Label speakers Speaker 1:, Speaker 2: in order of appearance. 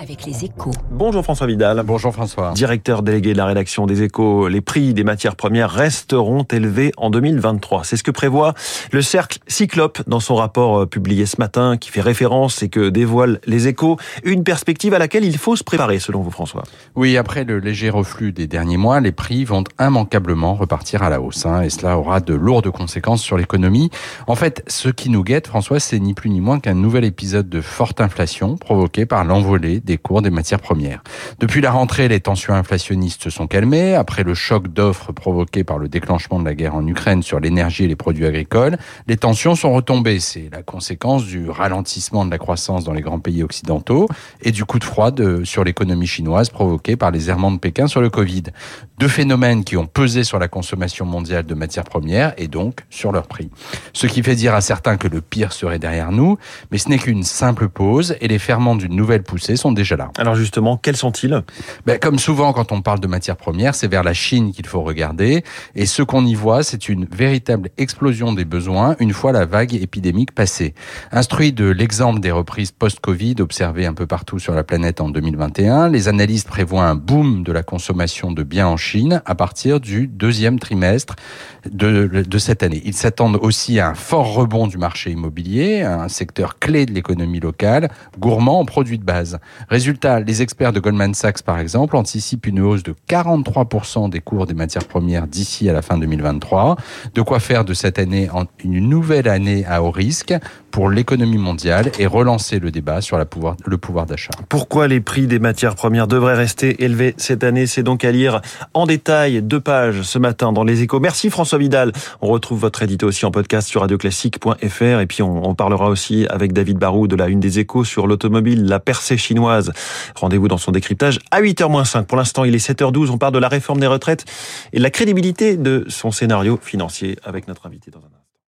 Speaker 1: avec les échos.
Speaker 2: Bonjour François Vidal.
Speaker 3: Bonjour François.
Speaker 2: Directeur délégué de la rédaction des échos, les prix des matières premières resteront élevés en 2023. C'est ce que prévoit le cercle Cyclope dans son rapport euh, publié ce matin qui fait référence et que dévoile les échos. Une perspective à laquelle il faut se préparer selon vous François.
Speaker 3: Oui, après le léger reflux des derniers mois, les prix vont immanquablement repartir à la hausse hein, et cela aura de lourdes conséquences sur l'économie. En fait, ce qui nous guette François, c'est ni plus ni moins qu'un nouvel épisode de forte inflation provoqué par l'envolée des cours des matières premières. Depuis la rentrée, les tensions inflationnistes se sont calmées. Après le choc d'offres provoqué par le déclenchement de la guerre en Ukraine sur l'énergie et les produits agricoles, les tensions sont retombées. C'est la conséquence du ralentissement de la croissance dans les grands pays occidentaux et du coup de froid sur l'économie chinoise provoqué par les errements de Pékin sur le Covid. Deux phénomènes qui ont pesé sur la consommation mondiale de matières premières et donc sur leur prix. Ce qui fait dire à certains que le pire serait derrière nous, mais ce n'est qu'une simple pause et les ferments d'une nouvelle poussée sont déjà là.
Speaker 2: Alors justement, quels sont-ils?
Speaker 3: Ben, Comme souvent quand on parle de matières premières, c'est vers la Chine qu'il faut regarder. Et ce qu'on y voit, c'est une véritable explosion des besoins une fois la vague épidémique passée. Instruit de l'exemple des reprises post-Covid observées un peu partout sur la planète en 2021, les analystes prévoient un boom de la consommation de biens en Chine à partir du deuxième trimestre de, de cette année. Ils s'attendent aussi à un fort rebond du marché immobilier, un secteur clé de l'économie locale, gourmand en produits de base. Résultat, les experts de Goldman Sachs, par exemple, anticipent une hausse de 43% des cours des matières premières d'ici à la fin 2023. De quoi faire de cette année une nouvelle année à haut risque pour l'économie mondiale et relancer le débat sur le pouvoir d'achat.
Speaker 2: Pourquoi les prix des matières premières devraient rester élevés cette année? C'est donc à lire en détail deux pages ce matin dans les échos. Merci François Vidal. On retrouve votre édito aussi en podcast sur radioclassique.fr et puis on, on parlera aussi avec David Barou de la Une des échos sur l'automobile, la percée chinoise. Rendez-vous dans son décryptage à 8h-5. Pour l'instant, il est 7h12. On parle de la réforme des retraites et de la crédibilité de son scénario financier avec notre invité dans un